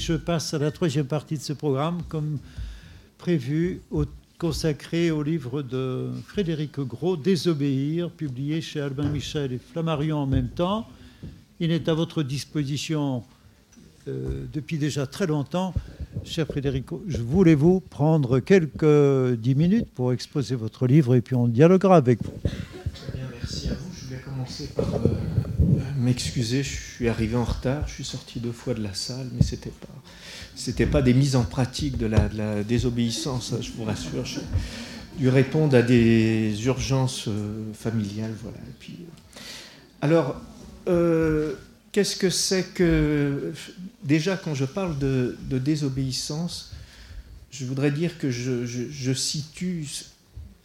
je passe à la troisième partie de ce programme, comme prévu, consacré au livre de Frédéric Gros, Désobéir, publié chez Albin Michel et Flammarion en même temps. Il est à votre disposition euh, depuis déjà très longtemps. Cher Frédéric, je voulais-vous prendre quelques dix minutes pour exposer votre livre et puis on dialoguera avec vous. Bien, merci à vous. Je vais commencer par euh, m'excuser. Je suis arrivé en retard. Je suis sorti deux fois de la salle, mais c'était pas, pas des mises en pratique de la, désobéissance. Je vous rassure. J'ai dû répondre à des urgences euh, familiales, voilà. Puis, alors. Qu'est-ce que c'est que... Déjà, quand je parle de, désobéissance, je voudrais dire que je, situe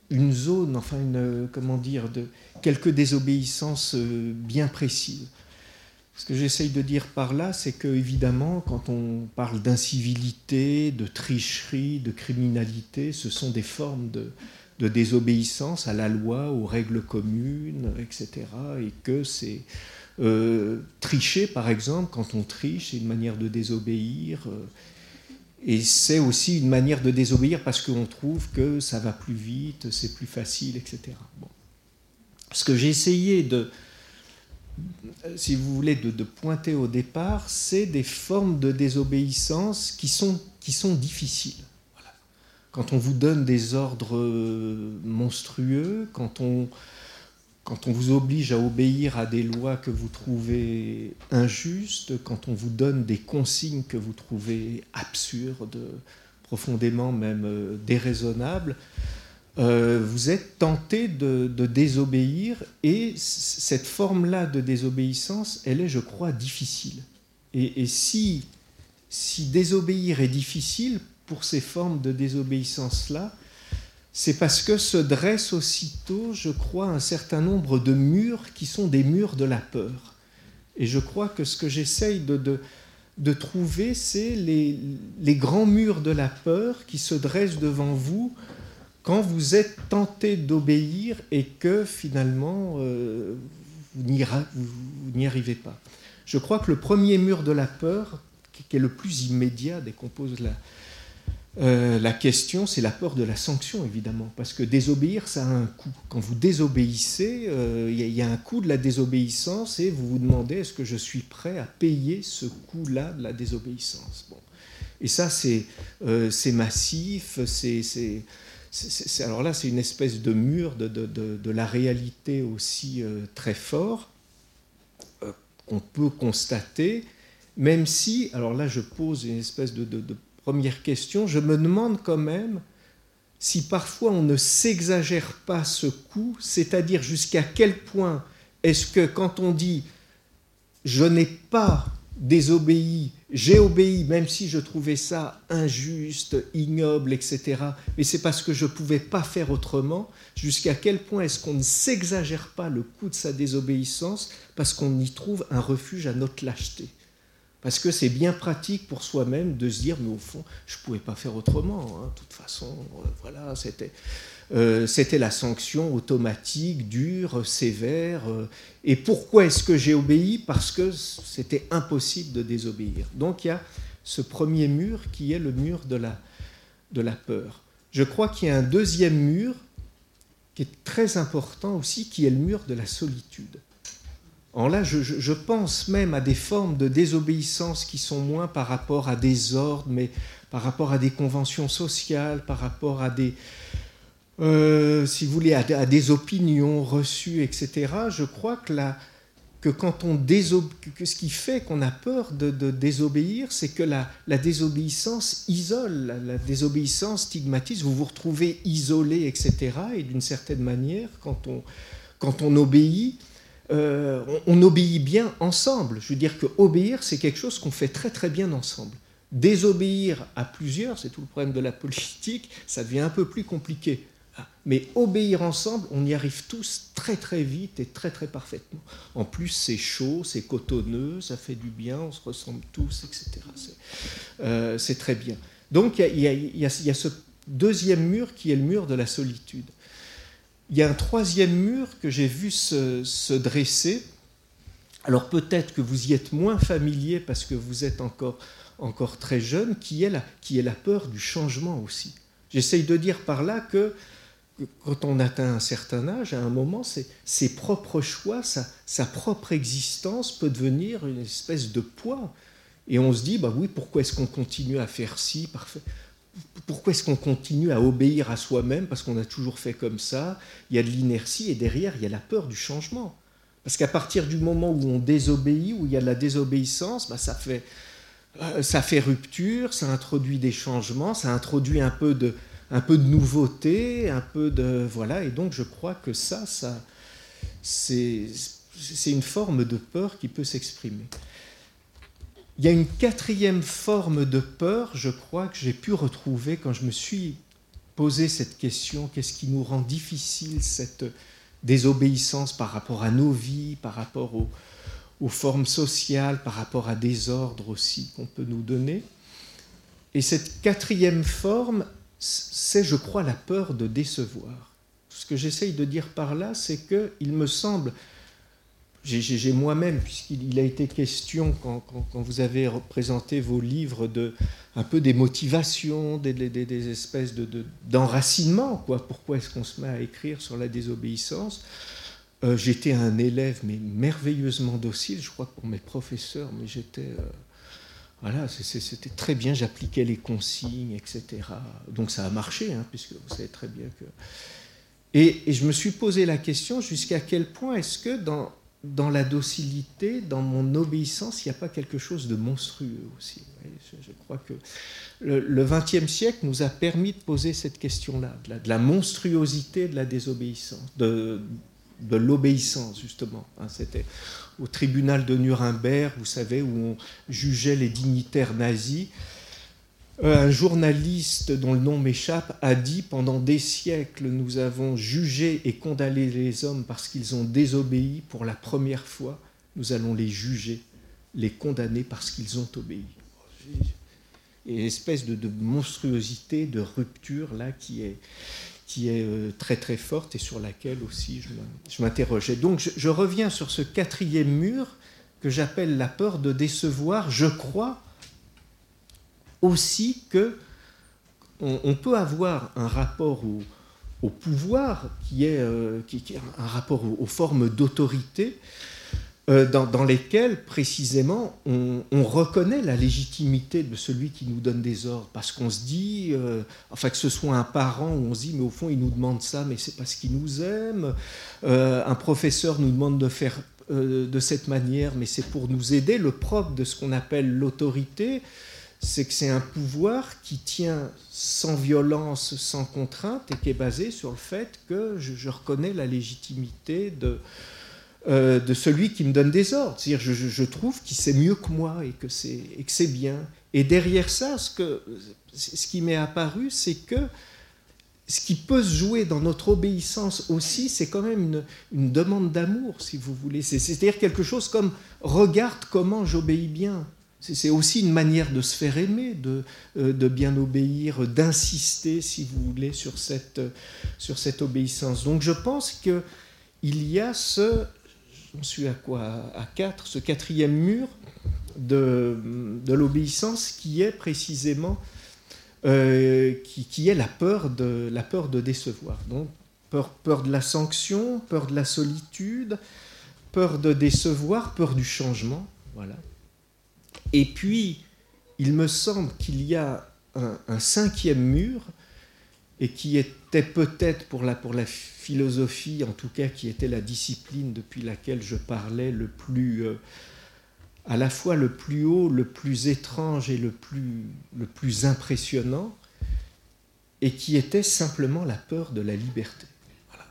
une zone, enfin, une, comment dire, de quelques désobéissances euh, bien précises. Ce que j'essaye de dire par là, c'est que, évidemment, quand on parle d'incivilité, de tricherie, de criminalité, ce sont des formes de, de désobéissance à la loi, aux règles communes, etc. Et que c'est euh, tricher, par exemple, quand on triche, c'est une manière de désobéir. Euh, et c'est aussi une manière de désobéir parce qu'on trouve que ça va plus vite, c'est plus facile, etc. Ce que j'ai essayé de, si vous voulez, de, pointer au départ, c'est des formes de désobéissance qui sont, qui sont difficiles. Quand on vous donne des ordres monstrueux, quand on, quand on vous oblige à obéir à des lois que vous trouvez injustes, quand on vous donne des consignes que vous trouvez absurdes, profondément même euh, déraisonnables, euh, vous êtes tenté de, désobéir et cette forme-là de désobéissance, elle est, je crois, difficile. Et, et si, si désobéir est difficile pour ces formes de désobéissance-là, c'est parce que se dressent aussitôt, je crois, un certain nombre de murs qui sont des murs de la peur. Et je crois que ce que j'essaye de, de, trouver, c'est les, les, grands murs de la peur qui se dressent devant vous quand vous êtes tenté d'obéir et que finalement euh, vous n'y arrivez pas. Je crois que le premier mur de la peur, qui est le plus immédiat, décompose la, euh, la question, c'est la peur de la sanction, évidemment, parce que désobéir, ça a un coût. Quand vous désobéissez, il euh, y, a un coût de la désobéissance et vous vous demandez est-ce que je suis prêt à payer ce coût-là de la désobéissance? Bon. Et ça, c'est euh, massif, c'est alors là, c'est une espèce de mur de, la réalité aussi très fort qu'on peut constater, même si, alors là, je pose une espèce de, première question, je me demande quand même si parfois on ne s'exagère pas ce coup, c'est-à-dire jusqu'à quel point est-ce que quand on dit je n'ai pas désobéi, j'ai obéi, même si je trouvais ça injuste, ignoble, etc., mais c'est parce que je ne pouvais pas faire autrement, jusqu'à quel point est-ce qu'on ne s'exagère pas le coup de sa désobéissance parce qu'on y trouve un refuge à notre lâcheté? Parce que c'est bien pratique pour soi-même de se dire, mais au fond, je ne pouvais pas faire autrement. Hein. De toute façon, euh, voilà, c'était, euh, c'était la sanction automatique, dure, sévère. Euh. et pourquoi est-ce que j'ai obéi? Parce que c'était impossible de désobéir. Donc il y a ce premier mur qui est le mur de la, de la peur. Je crois qu'il y a un deuxième mur qui est très important aussi, qui est le mur de la solitude. Alors là, je, pense même à des formes de désobéissance qui sont moins par rapport à des ordres, mais par rapport à des conventions sociales, par rapport à des, euh, si vous voulez, à, des opinions reçues, etc. Je crois que, que quand on que ce qui fait qu'on a peur de, désobéir, c'est que la, désobéissance isole, la, la, désobéissance stigmatise. Vous vous retrouvez isolé, etc. Et d'une certaine manière, quand on, quand on obéit, euh, on, obéit bien ensemble. Je veux dire que obéir, c'est quelque chose qu'on fait très très bien ensemble. Désobéir à plusieurs, c'est tout le problème de la politique, ça devient un peu plus compliqué. Ah, mais obéir ensemble, on y arrive tous très très vite et très très parfaitement. En plus, c'est chaud, c'est cotonneux, ça fait du bien, on se ressemble tous, etc. Euh, c'est très bien. Donc il y, a ce deuxième mur qui est le mur de la solitude. Il y a un troisième mur que j'ai vu se, dresser. Alors peut-être que vous y êtes moins familier parce que vous êtes encore encore très jeune, qui est la, qui est la peur du changement aussi. J'essaye de dire par là que, quand on atteint un certain âge, à un moment, ses propres choix, sa, sa, propre existence peut devenir une espèce de poids. Et on se dit, bah oui, pourquoi est-ce qu'on continue à faire ci parfait? Pourquoi est-ce qu'on continue à obéir à soi-même parce qu'on a toujours fait comme ça? Il y a de l'inertie et derrière, il y a la peur du changement. Parce qu'à partir du moment où on désobéit, où il y a de la désobéissance, bah ça, fait, euh, ça fait rupture, ça introduit des changements, ça introduit un peu de, un peu de nouveauté, un peu de... Voilà, et donc je crois que ça, ça c'est une forme de peur qui peut s'exprimer. Il y a une quatrième forme de peur, je crois, que j'ai pu retrouver quand je me suis posé cette question, qu'est-ce qui nous rend difficile cette désobéissance par rapport à nos vies, par rapport aux, formes sociales, par rapport à des ordres aussi qu'on peut nous donner? Et cette quatrième forme, c'est, je crois, la peur de décevoir. Ce que j'essaye de dire par là, c'est qu'il me semble j'ai moi-même, puisqu'il a été question, quand, vous avez représenté vos livres, de, un peu des motivations, des, espèces d'enracinement, de, quoi. Pourquoi est-ce qu'on se met à écrire sur la désobéissance? Euh, J'étais un élève, mais merveilleusement docile, je crois, pour mes professeurs, mais j'étais... Euh, voilà, c'était très bien, j'appliquais les consignes, etc. Donc ça a marché, hein, puisque vous savez très bien que... Et je me suis posé la question jusqu'à quel point est-ce que dans, dans la docilité, dans mon obéissance, il n'y a pas quelque chose de monstrueux aussi. Je, crois que le XXe siècle nous a permis de poser cette question-là, de, la monstruosité de la désobéissance, de, l'obéissance justement. Hein. C'était au tribunal de Nuremberg, vous savez, où on jugeait les dignitaires nazis. Euh, un journaliste dont le nom m'échappe a dit pendant des siècles nous avons jugé et condamné les hommes parce qu'ils ont désobéi pour la première fois. Nous allons les juger les condamner parce qu'ils ont obéi. Et une espèce de, monstruosité de rupture là qui est euh, très très forte et sur laquelle aussi je m'interrogeais. Donc je reviens sur ce quatrième mur que j'appelle la peur de décevoir. Je crois aussi que on, peut avoir un rapport au, pouvoir est, euh, qui, un rapport aux, formes d'autorité euh, dans, lesquelles précisément on, reconnaît la légitimité de celui qui nous donne des ordres. Parce qu'on se dit, euh, enfin que ce soit un parent où on se dit mais au fond il nous demande ça mais c'est parce qu'il nous aime, un professeur nous demande de faire de cette manière mais c'est pour nous aider, le propre de ce qu'on appelle l'autorité c'est que c'est un pouvoir qui tient sans violence, sans contrainte, et qui est basé sur le fait que je, reconnais la légitimité de, euh, de celui qui me donne des ordres. C'est-à-dire, je, trouve qu'il sait mieux que moi et que c'est bien. Et derrière ça, ce, que, ce qui m'est apparu, c'est que ce qui peut se jouer dans notre obéissance aussi, c'est quand même une demande d'amour, si vous voulez. C'est-à-dire quelque chose comme regarde comment j'obéis bien. C'est aussi une manière de se faire aimer, de, euh, de bien obéir, d'insister, si vous voulez, sur cette, sur cette obéissance. Donc je pense qu'il y a ce, j'en suis à quoi? À quatre, ce quatrième mur de, de l'obéissance qui est précisément euh, qui, qui, est la peur de, la peur de décevoir. Donc peur, peur de la sanction, peur de la solitude, peur de décevoir, peur du changement. Voilà. Et puis, il me semble qu'il y a un, cinquième mur, et qui était peut-être pour la, pour la philosophie, en tout cas qui était la discipline depuis laquelle je parlais le plus, euh, à la fois le plus haut, le plus étrange et le plus, le plus impressionnant, et qui était simplement la peur de la liberté. Voilà.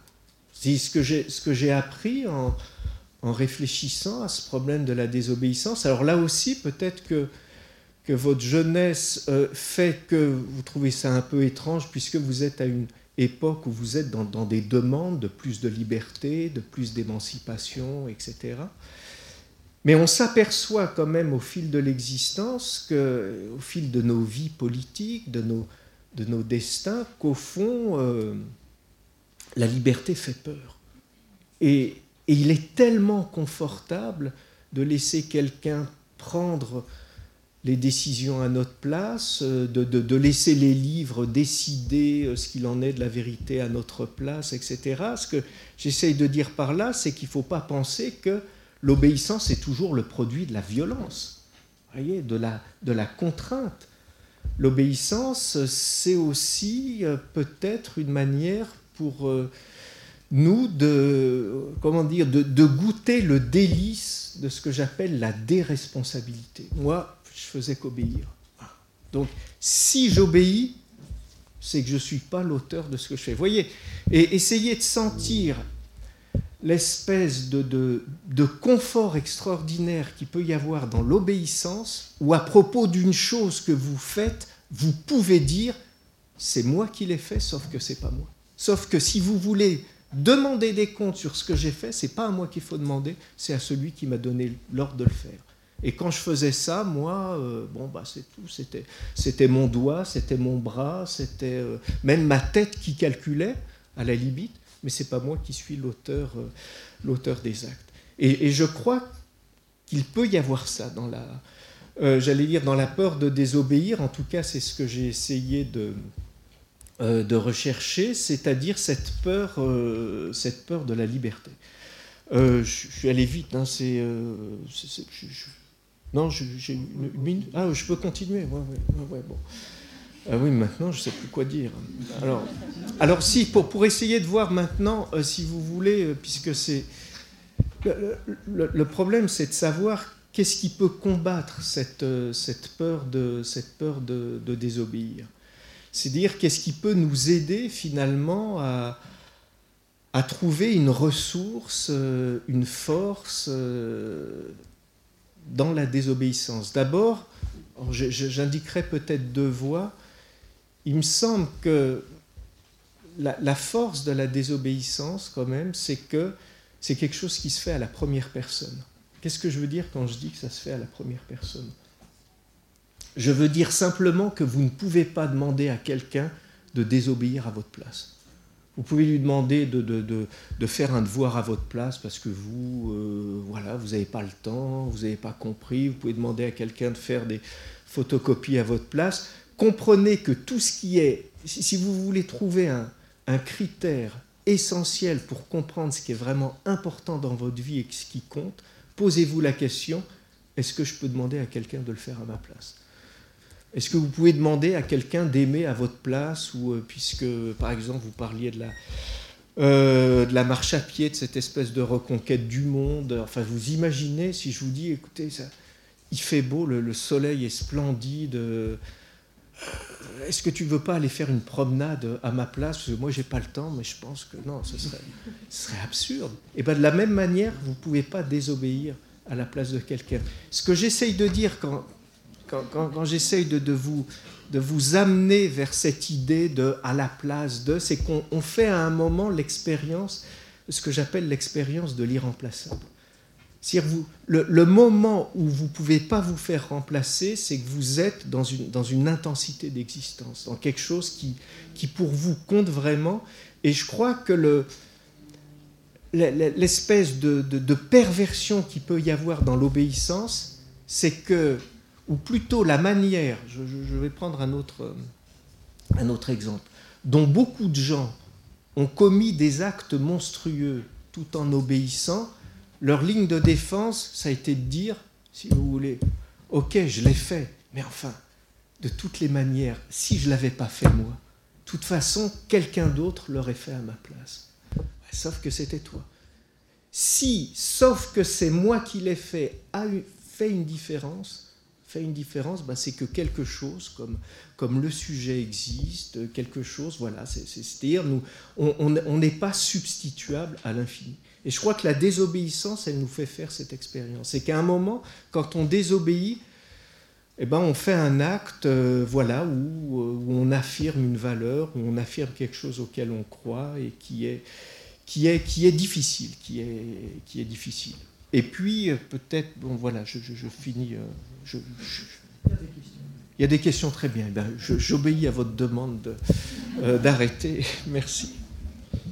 C'est ce que j'ai appris en, en réfléchissant à ce problème de la désobéissance. Alors là aussi, peut-être que, que votre jeunesse euh, fait que vous trouvez ça un peu étrange, puisque vous êtes à une époque où vous êtes dans, des demandes de plus de liberté, de plus d'émancipation, etc. Mais on s'aperçoit quand même au fil de l'existence, au fil de nos vies politiques, de nos, de nos destins, qu'au fond, euh, la liberté fait peur. Et, et il est tellement confortable de laisser quelqu'un prendre les décisions à notre place, de, de, laisser les livres décider ce qu'il en est de la vérité à notre place, etc. Ce que j'essaye de dire par là, c'est qu'il ne faut pas penser que l'obéissance est toujours le produit de la violence, voyez, de, la, de la contrainte. L'obéissance, c'est aussi peut-être une manière pour nous de, comment dire, de, goûter le délice de ce que j'appelle la déresponsabilité. Moi, je faisais qu'obéir. Donc, si j'obéis, c'est que je ne suis pas l'auteur de ce que je fais. Voyez, et essayez de sentir l'espèce de, de, de, confort extraordinaire qui peut y avoir dans l'obéissance, ou à propos d'une chose que vous faites, vous pouvez dire, c'est moi qui l'ai fait, sauf que c'est pas moi. Sauf que si vous voulez demander des comptes sur ce que j'ai fait, c'est pas à moi qu'il faut demander, c'est à celui qui m'a donné l'ordre de le faire. Et quand je faisais ça, moi, euh, bon, bah, c'est tout. C'était, c'était mon doigt, c'était mon bras, c'était euh, même ma tête qui calculait, à la limite, mais c'est pas moi qui suis l'auteur, euh, l'auteur des actes. Et, et, je crois qu'il peut y avoir ça dans la, j'allais dire, dans la peur de désobéir. En tout cas, c'est ce que j'ai essayé de, de rechercher, c'est-à-dire cette peur, euh, cette peur de la liberté. Euh, je suis allé vite, non, j'ai une, minute. Ah, je peux continuer. Bon. Ah oui, maintenant, je ne sais plus quoi dire. Alors, alors si, pour, pour essayer de voir maintenant, si vous voulez, puisque c'est... Le, problème, c'est de savoir qu'est-ce qui peut combattre cette, cette peur, de, cette peur de désobéir c'est dire qu'est-ce qui peut nous aider finalement à, trouver une ressource, euh, une force euh, dans la désobéissance. D'abord, j'indiquerai peut-être deux voies. Il me semble que la, force de la désobéissance, quand même, c'est que c'est quelque chose qui se fait à la première personne. Qu'est-ce que je veux dire quand je dis que ça se fait à la première personne? Je veux dire simplement que vous ne pouvez pas demander à quelqu'un de désobéir à votre place. Vous pouvez lui demander de, faire un devoir à votre place parce que vous, euh, voilà, vous n'avez pas le temps, vous n'avez pas compris. Vous pouvez demander à quelqu'un de faire des photocopies à votre place. Comprenez que tout ce qui est, si vous voulez trouver un, un critère essentiel pour comprendre ce qui est vraiment important dans votre vie et ce qui compte, posez-vous la question, est-ce que je peux demander à quelqu'un de le faire à ma place? Est-ce que vous pouvez demander à quelqu'un d'aimer à votre place, ou euh, puisque, par exemple, vous parliez de la, euh, de la marche à pied, de cette espèce de reconquête du monde, enfin, vous imaginez si je vous dis, écoutez, ça, il fait beau, le, soleil est splendide, euh, est-ce que tu veux pas aller faire une promenade à ma place? Parce que moi, j'ai pas le temps, mais je pense que non, ce serait, absurde. Et bien, de la même manière, vous ne pouvez pas désobéir à la place de quelqu'un. Ce que j'essaye de dire quand, quand, j'essaye de, vous, amener vers cette idée de à la place de, c'est qu'on fait à un moment l'expérience, ce que j'appelle l'expérience de l'irremplaçable. Vous, le, le, moment où vous ne pouvez pas vous faire remplacer, c'est que vous êtes dans une, intensité d'existence, dans quelque chose qui, pour vous compte vraiment. Et je crois que le, l'espèce de, de, de, perversion qui peut y avoir dans l'obéissance, c'est que ou plutôt la manière, je, vais prendre un autre, un autre exemple, dont beaucoup de gens ont commis des actes monstrueux tout en obéissant, leur ligne de défense, ça a été de dire, si vous voulez, ok, je l'ai fait, mais enfin, de toutes les manières, si je ne l'avais pas fait moi, de toute façon, quelqu'un d'autre l'aurait fait à ma place. Sauf que c'était toi. Si, sauf que c'est moi qui l'ai fait, a fait une différence, fait une différence, ben, c'est que quelque chose, comme, comme le sujet existe, quelque chose, voilà, c'est-à-dire nous, on n'est pas substituable à l'infini. Et je crois que la désobéissance, elle nous fait faire cette expérience. C'est qu'à un moment, quand on désobéit, eh ben, on fait un acte euh, voilà, où, où, on affirme une valeur, où on affirme quelque chose auquel on croit et qui est, qui est, qui est difficile, qui est, qui est difficile. Et puis, euh, peut-être, bon voilà, je, finis. Euh, il y a des questions très bien. Eh j'obéis à votre demande euh, d'arrêter. Merci.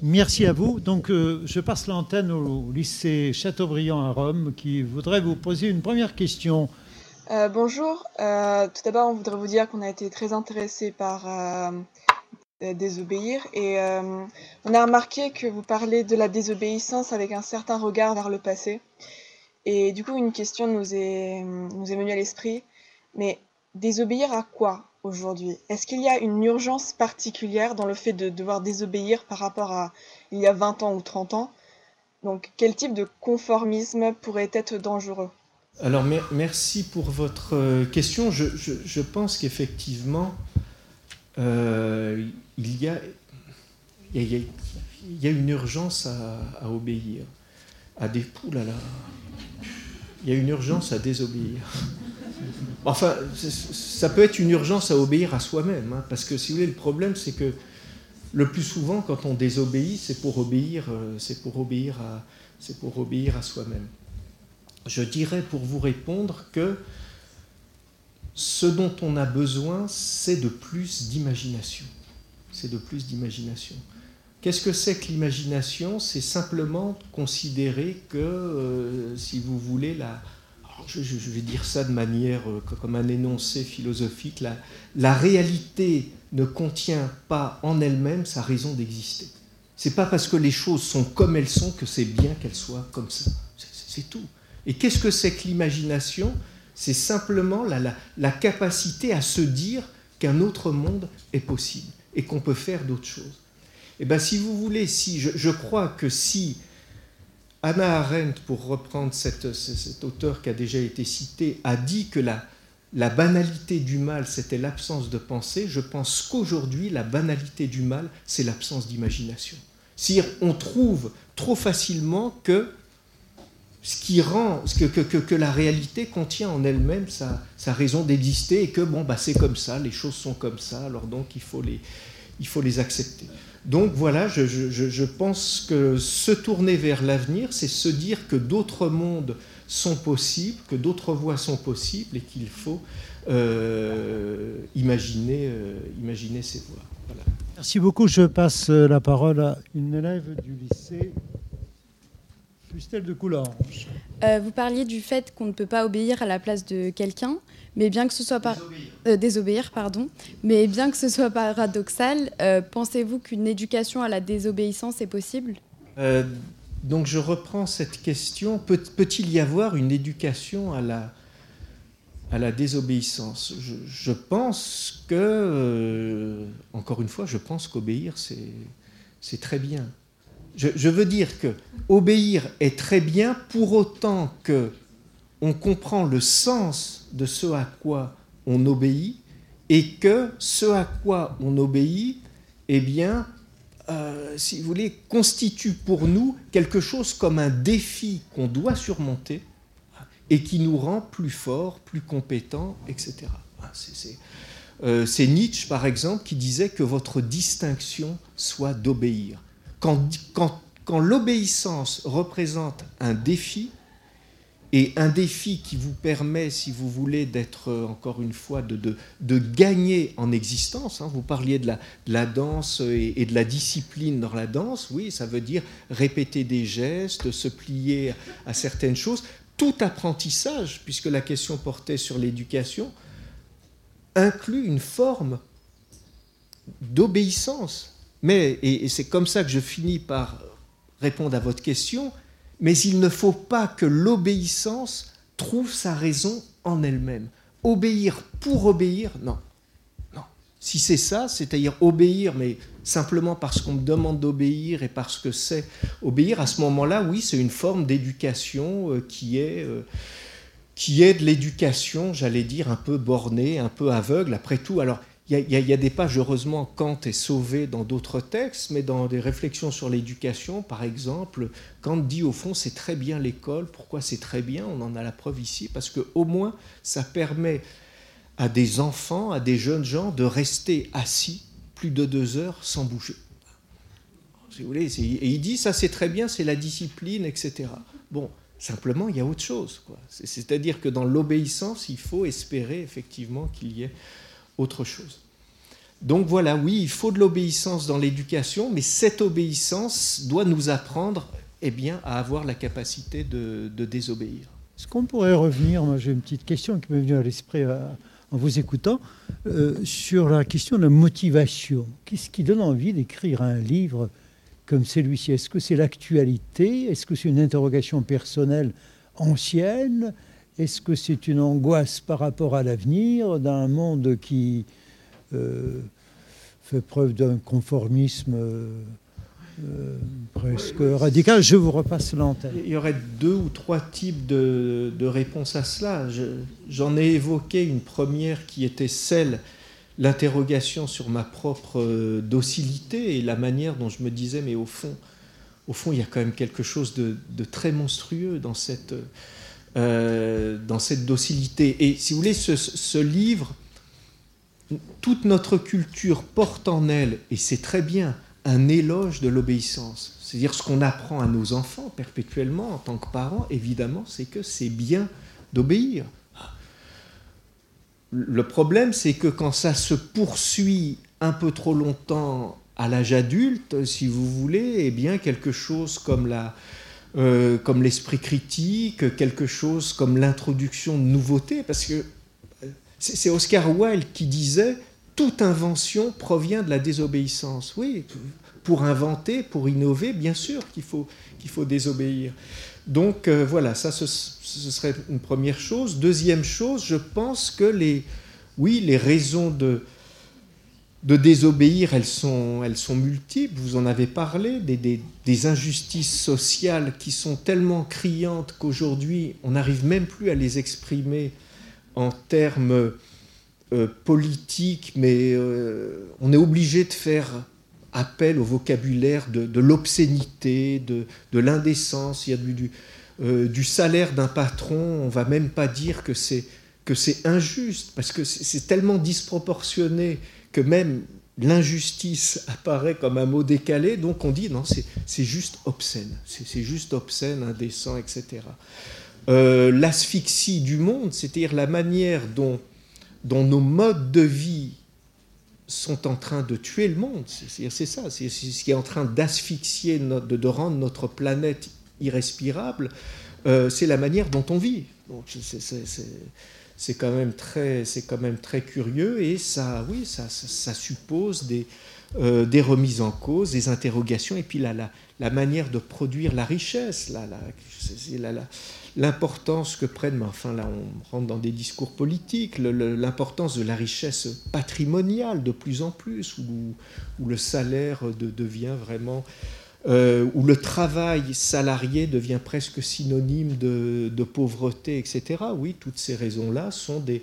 Merci à vous. Donc, je passe l'antenne au lycée Chateaubriand à Rome qui voudrait vous poser une première question. Euh, bonjour. Euh, tout d'abord, on voudrait vous dire qu'on a été très intéressé par euh, désobéir et on a remarqué que vous parlez de la désobéissance avec un certain regard vers le passé. Et du coup, une question nous est, nous est venue à l'esprit. Mais désobéir à quoi aujourd'hui? Est-ce qu'il y a une urgence particulière dans le fait de devoir désobéir par rapport à il y a 20 ans ou 30 ans? Donc, quel type de conformisme pourrait être dangereux? Alors merci pour votre euh, question. Je, pense qu'effectivement, euh, il, y a, il, y a, une urgence à, obéir. À des poules, là, Il y a une urgence à désobéir. Enfin, ça peut être une urgence à obéir à soi-même, hein, parce que si vous voulez, le problème, c'est que le plus souvent, quand on désobéit, c'est pour obéir, euh, c'est pour obéir à, c'est pour obéir à soi-même je dirais pour vous répondre que ce dont on a besoin, c'est de plus d'imagination. C'est de plus d'imagination. Qu'est-ce que c'est que l'imagination? C'est simplement considérer que, euh, si vous voulez, la, je, vais dire ça de manière euh, comme un énoncé philosophique, la, réalité ne contient pas en elle-même sa raison d'exister. C'est pas parce que les choses sont comme elles sont que c'est bien qu'elles soient comme ça. C'est tout. Et qu'est-ce que c'est que l'imagination? C'est simplement la, capacité à se dire qu'un autre monde est possible et qu'on peut faire d'autres choses. Eh bien, si vous voulez, si je, crois que si Anna Arendt, pour reprendre cet auteur qui a déjà été cité, a dit que la, banalité du mal, c'était l'absence de pensée, je pense qu'aujourd'hui, la banalité du mal, c'est l'absence d'imagination. C'est-à-dire, on trouve trop facilement que ce qui rend que, la réalité contient en elle-même sa, sa, raison d'exister et que bon bah c'est comme ça, les choses sont comme ça, alors donc il faut les, il faut les accepter. Donc voilà, je, pense que se tourner vers l'avenir, c'est se dire que d'autres mondes sont possibles, que d'autres voies sont possibles et qu'il faut euh, imaginer, euh, imaginer ces voies. Merci beaucoup. Je passe la parole à une élève du lycée Christelle de Coulanges. Euh, vous parliez du fait qu'on ne peut pas obéir à la place de quelqu'un, mais bien que ce soit par... désobéir. Euh, pardon. Mais bien que ce soit paradoxal, euh, pensez-vous qu'une éducation à la désobéissance est possible? Donc je reprends cette question. Peut, il y avoir une éducation à la, à la désobéissance? Je, je, pense que, encore une fois, je pense qu'obéir, c'est très bien je, veux dire que obéir est très bien pour autant que on comprend le sens de ce à quoi on obéit et que ce à quoi on obéit, eh euh, constitue pour nous quelque chose comme un défi qu'on doit surmonter et qui nous rend plus forts, plus compétents, etc. Ah, euh, c'est Nietzsche, par exemple, qui disait que votre distinction soit d'obéir quand, l'obéissance représente un défi, et un défi qui vous permet, si vous voulez, d'être, euh, encore une fois, de, gagner en existence. Hein. Vous parliez de la, danse et, de la discipline dans la danse. Oui, ça veut dire répéter des gestes, se plier à certaines choses. Tout apprentissage, puisque la question portait sur l'éducation, inclut une forme d'obéissance. Mais, et, c'est comme ça que je finis par répondre à votre question, mais il ne faut pas que l'obéissance trouve sa raison en elle-même. Obéir pour obéir, non. Non. Si c'est ça, c'est-à-dire obéir, mais simplement parce qu'on me demande d'obéir et parce que c'est obéir, à ce moment-là, oui, c'est une forme d'éducation euh, qui est... Euh, qui est de l'éducation, j'allais dire, un peu bornée, un peu aveugle. Après tout, alors il y, a des pages, heureusement, Kant est sauvé dans d'autres textes, mais dans des réflexions sur l'éducation, par exemple, Kant dit au fond c'est très bien l'école. Pourquoi c'est très bien? On en a la preuve ici, parce qu'au moins ça permet à des enfants, à des jeunes gens de rester assis plus de deux heures sans bouger. Et il dit ça c'est très bien, c'est la discipline, etc. Bon, simplement il y a autre chose. C'est-à-dire que dans l'obéissance, il faut espérer effectivement qu'il y ait autre chose. Donc voilà, oui, il faut de l'obéissance dans l'éducation, mais cette obéissance doit nous apprendre eh bien, à avoir la capacité de, désobéir. Est-ce qu'on pourrait revenir, moi j'ai une petite question qui m'est venue à l'esprit en vous écoutant, sur la question de la motivation. Qu'est-ce qui donne envie d'écrire un livre comme celui-ci? Est-ce que c'est l'actualité? Est-ce que c'est une interrogation personnelle ancienne? Est-ce que c'est une angoisse par rapport à l'avenir d'un monde qui euh, fait preuve d'un conformisme euh, euh, presque radical Je vous repasse l'antenne. Il y aurait deux ou trois types de, de réponses à cela. J'en ai évoqué une première qui était celle l'interrogation sur ma propre euh, docilité et la manière dont je me disais, mais au fond, au fond, il y a quand même quelque chose de, très monstrueux dans cette, euh, dans cette docilité. Et si vous voulez, ce, livre, toute notre culture porte en elle, et c'est très bien, un éloge de l'obéissance. C'est-à-dire ce qu'on apprend à nos enfants perpétuellement en tant que parents, évidemment, c'est que c'est bien d'obéir. Le problème, c'est que quand ça se poursuit un peu trop longtemps à l'âge adulte, si vous voulez, eh bien quelque chose comme la, euh, comme l'esprit critique, quelque chose comme l'introduction de nouveautés, parce que c'est Oscar Wilde qui disait toute invention provient de la désobéissance. Oui, pour inventer, pour innover, bien sûr qu'il faut, faut désobéir. Donc euh, voilà, ça ce, serait une première chose. Deuxième chose, je pense que les, oui, les raisons de, de désobéir, elles sont, elles sont multiples. Vous en avez parlé, des, des, injustices sociales qui sont tellement criantes qu'aujourd'hui, on n'arrive même plus à les exprimer en termes euh, politiques, mais euh, on est obligé de faire appel au vocabulaire de, l'obscénité, de, l'indécence. Il y a du, euh, salaire d'un patron, on va même pas dire que c'est injuste, parce que c'est tellement disproportionné que même l'injustice apparaît comme un mot décalé, donc on dit non, c'est juste obscène, c'est juste obscène, indécent, etc. Euh, l'asphyxie du monde, c'est-à-dire la manière dont, nos modes de vie sont en train de tuer le monde. C'est ça, c'est ce qui est en train d'asphyxier, de, rendre notre planète irrespirable. Euh, c'est la manière dont on vit. c'est quand même très, quand même très curieux et ça, oui, ça, suppose des, euh, des remises en cause, des interrogations et puis la, la, la manière de produire la richesse, l'importance que prennent, mais enfin là on rentre dans des discours politiques, l'importance de la richesse patrimoniale de plus en plus, où, le salaire devient vraiment, euh, où le travail salarié devient presque synonyme de, pauvreté, etc. Oui, toutes ces raisons-là des,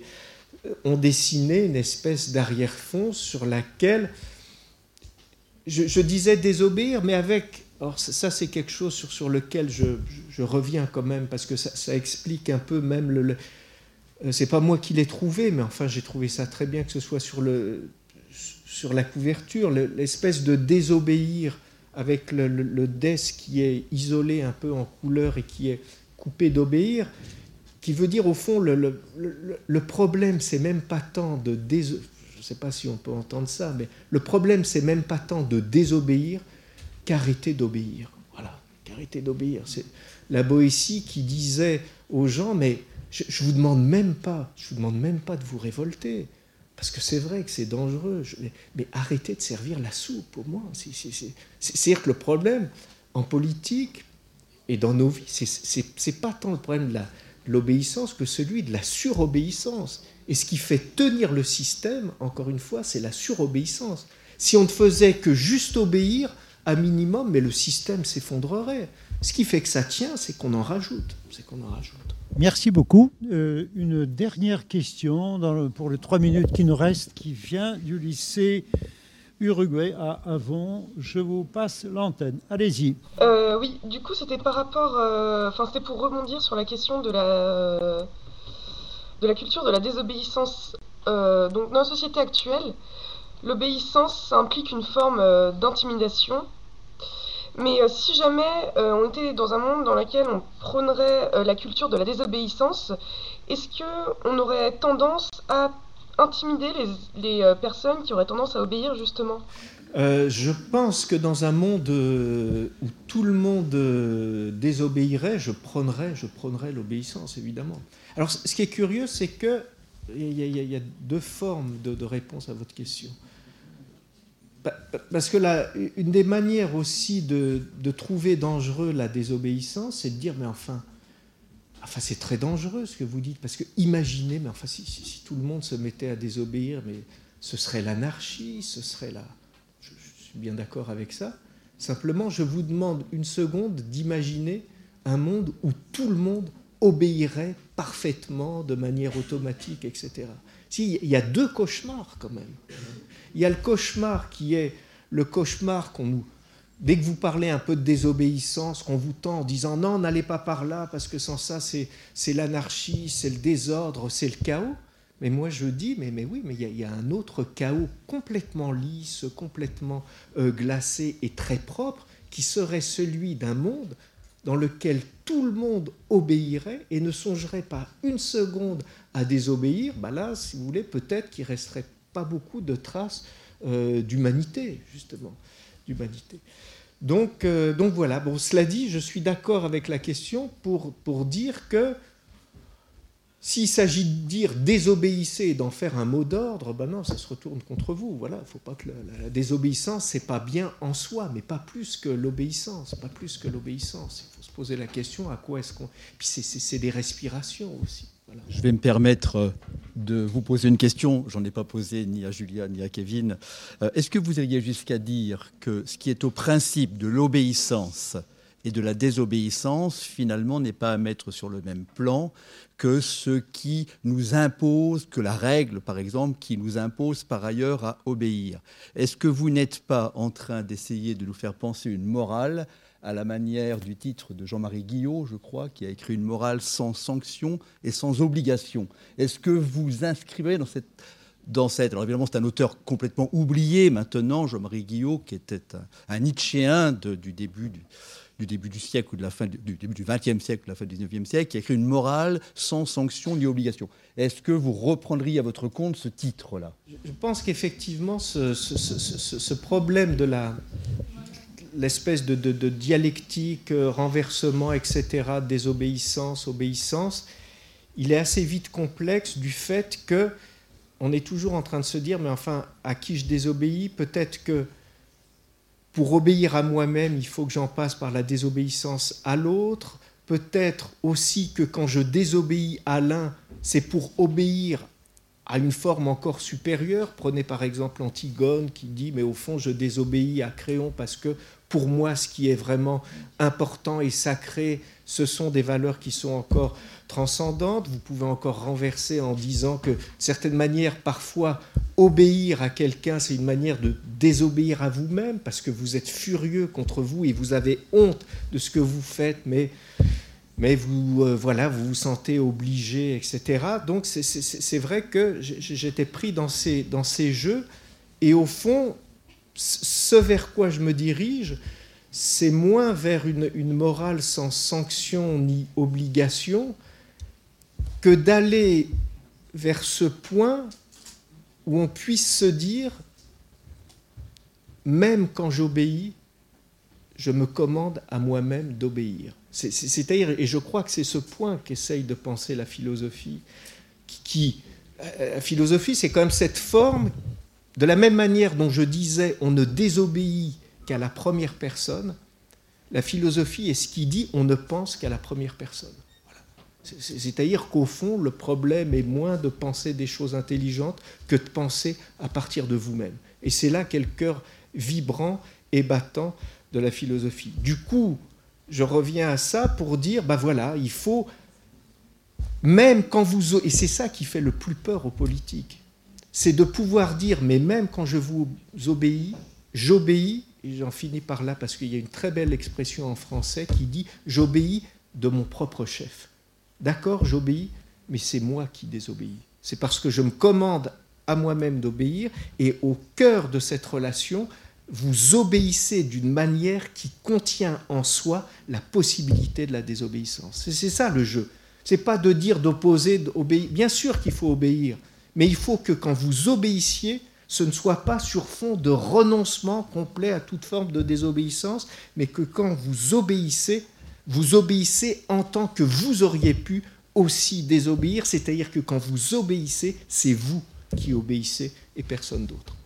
ont dessiné une espèce d'arrière-fond sur laquelle je disais désobéir, mais avec alors ça, c'est quelque chose sur, lequel je, reviens quand même, parce que ça, explique un peu même le... Euh, c'est pas moi qui l'ai trouvé, mais enfin j'ai trouvé ça très bien que ce soit sur, le, sur la couverture, l'espèce de désobéir avec le, le, des qui est isolé un peu en couleur et qui est coupé d'obéir, qui veut dire au fond le, le, le problème c'est même pas tant de désobéir, je sais pas si on peut entendre ça, mais le problème c'est même pas tant de désobéir qu'arrêter d'obéir. Voilà, qu'arrêter d'obéir. C'est la Boétie qui disait aux gens, mais je, ne vous demande même pas, je vous demande même pas de vous révolter, parce que c'est vrai que c'est dangereux, mais, arrêtez de servir la soupe au moins. C'est-à-dire que le problème en politique et dans nos vies, c'est pas tant le problème de l'obéissance que celui de la surobéissance. Et ce qui fait tenir le système, encore une fois, c'est la surobéissance. Si on ne faisait que juste obéir, à minimum, mais le système s'effondrerait. Ce qui fait que ça tient, c'est qu'on en rajoute. C'est qu'on en rajoute. Merci beaucoup. Euh, une dernière question dans pour les trois minutes qui nous restent, qui vient du lycée Uruguay à Avon. Je vous passe l'antenne. Allez-y. Euh, oui, du coup, c'était par rapport, euh, enfin, c'était pour rebondir sur la question de la de la culture de la désobéissance. donc, dans la société actuelle, L'obéissance implique une forme euh, d'intimidation. Mais euh, si jamais euh, on était dans un monde dans lequel on prônerait la culture de la désobéissance, est-ce qu'on aurait tendance à intimider les, personnes qui auraient tendance à obéir justement? Je pense que dans un monde où tout le monde désobéirait, je prônerais, je prônerais l'obéissance, évidemment. Alors, ce qui est curieux, c'est que il y, a deux formes de, réponse à votre question. Parce que là, une des manières aussi de, trouver dangereux la désobéissance, c'est de dire, mais enfin, enfin c'est très dangereux ce que vous dites, parce que imaginez, mais enfin, si, tout le monde se mettait à désobéir, mais ce serait l'anarchie, ce serait la suis bien d'accord avec ça. Simplement, je vous demande une seconde d'imaginer un monde où tout le monde obéirait parfaitement, de manière automatique, etc. Si, il y a deux cauchemars quand même. Il y a le cauchemar qui est le cauchemar qu'on nous... Dès que vous parlez un peu de désobéissance, qu'on vous tend en disant non, n'allez pas par là, parce que sans ça, c'est l'anarchie, c'est le désordre, c'est le chaos. Mais moi, je dis, mais, mais oui, mais il y, a un autre chaos complètement lisse, complètement euh, glacé et très propre, qui serait celui d'un monde dans lequel tout le monde obéirait et ne songerait pas une seconde à désobéir. Bah là, si vous voulez, peut-être qu'il resterait pas beaucoup de traces euh, d'humanité, justement, d'humanité. Donc, euh, donc voilà. Bon, cela dit, je suis d'accord avec la question pour, pour dire que s'il s'agit de dire désobéissez et d'en faire un mot d'ordre, ben non, ça se retourne contre vous. Voilà, faut pas que la, désobéissance, c'est pas bien en soi, mais pas plus que l'obéissance, pas plus que l'obéissance. Il faut se poser la question à quoi est-ce qu'on. Puis c'est des respirations aussi. Je vais me permettre euh, de vous poser une question. J'en ai pas posé ni à Julia ni à Kevin. Euh, est-ce que vous alliez jusqu'à dire que ce qui est au principe de l'obéissance et de la désobéissance, finalement, n'est pas à mettre sur le même plan que ce qui nous impose, que la règle, par exemple, qui nous impose par ailleurs à obéir. Est-ce que vous n'êtes pas en train d'essayer de nous faire penser une morale à la manière du titre de Jean-Marie Guillot, je crois, qui a écrit une morale sans sanction et sans obligation? Est-ce que vous inscrivez dans cette dans cette. Alors évidemment, c'est un auteur complètement oublié maintenant, Jean-Marie Guillot, qui était un, un du début du, du début du siècle ou de la fin du, début du XXe siècle de la fin du XIXe siècle, qui a écrit une morale sans sanction ni obligation. Est-ce que vous reprendriez à votre compte ce titre-là? Je pense qu'effectivement, ce, problème de la l'espèce de, dialectique, euh, renversement, etc., désobéissance, obéissance, il est assez vite complexe du fait que on est toujours en train de se dire, mais enfin, à qui je désobéis? Peut-être que pour obéir à moi-même, il faut que j'en passe par la désobéissance à l'autre. Peut-être aussi que quand je désobéis à l'un, c'est pour obéir à une forme encore supérieure. Prenez par exemple Antigone qui dit Mais au fond, je désobéis à Créon parce que pour moi, ce qui est vraiment important et sacré, ce sont des valeurs qui sont encore transcendantes. Vous pouvez encore renverser en disant que, de certaines manières, parfois, obéir à quelqu'un, c'est une manière de désobéir à vous-même, parce que vous êtes furieux contre vous et vous avez honte de ce que vous faites, mais, mais vous, euh, voilà, vous vous sentez obligé, etc. Donc c'est vrai que j'étais pris dans ces, dans ces jeux, et au fond, ce vers quoi je me dirige, c'est moins vers une, une morale sans sanction ni obligation que d'aller vers ce point où on puisse se dire, même quand j'obéis, je me commande à moi-même d'obéir. C'est-à-dire, et je crois que c'est ce point qu'essaye de penser la philosophie, qui, euh, la philosophie, c'est quand même cette forme, de la même manière dont je disais, on ne désobéit qu'à la première personne, la philosophie est ce qui dit, on ne pense qu'à la première personne. C'est-à-dire qu'au fond, le problème est moins de penser des choses intelligentes que de penser à partir de vous-même. Et c'est là qu'est le cœur vibrant et battant de la philosophie. Du coup, je reviens à ça pour dire, ben voilà, il faut, même quand vous... Et c'est ça qui fait le plus peur aux politiques. C'est de pouvoir dire, mais même quand je vous obéis, j'obéis, et j'en finis par là parce qu'il y a une très belle expression en français qui dit, j'obéis de mon propre chef. D'accord, j'obéis, mais c'est moi qui désobéis. C'est parce que je me commande à moi-même d'obéir, et au cœur de cette relation, vous obéissez d'une manière qui contient en soi la possibilité de la désobéissance. C'est ça le jeu. C'est pas de dire d'opposer, d'obéir. Bien sûr qu'il faut obéir, mais il faut que quand vous obéissiez, ce ne soit pas sur fond de renoncement complet à toute forme de désobéissance, mais que quand vous obéissez, vous obéissez en tant que vous auriez pu aussi désobéir, c'est-à-dire que quand vous obéissez, c'est vous qui obéissez et personne d'autre.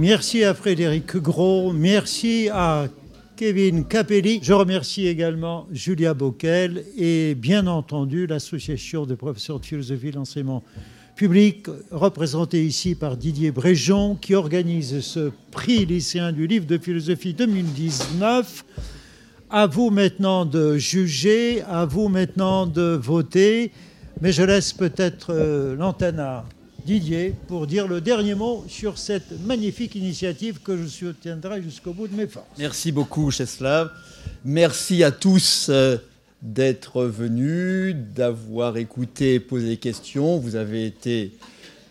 Merci à Frédéric Gros, merci à Kevin Capelli. Je remercie également Julia Bockel et bien entendu l'association des professeurs de philosophie de l'enseignement public, représentée ici par Didier Bréjon, qui organise ce prix lycéen du livre de philosophie 2019. À vous maintenant de juger, à vous maintenant de voter, mais je laisse peut-être euh, l'antenne à Didier pour dire le dernier mot sur cette magnifique initiative que je soutiendrai jusqu'au bout de mes forces. Merci beaucoup, Cheslav. Merci à tous euh, d'être venus, d'avoir écouté et posé des questions. Vous avez été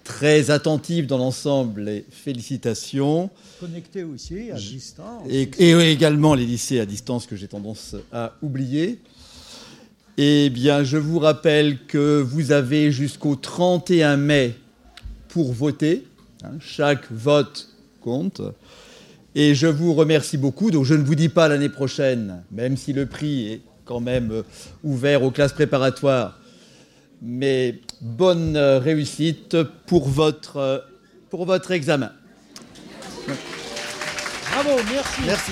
très attentifs dans l'ensemble et félicitations. Connectés aussi, à distance. Et, et également les lycées à distance que j'ai tendance à oublier. Eh bien, je vous rappelle que vous avez jusqu'au 31 mai pour voter. Hein, chaque vote compte. Et je vous remercie beaucoup. Donc je ne vous dis pas l'année prochaine, même si le prix est quand même euh, ouvert aux classes préparatoires. Mais bonne euh, réussite pour votre, euh, pour votre examen. Bravo, merci. Merci.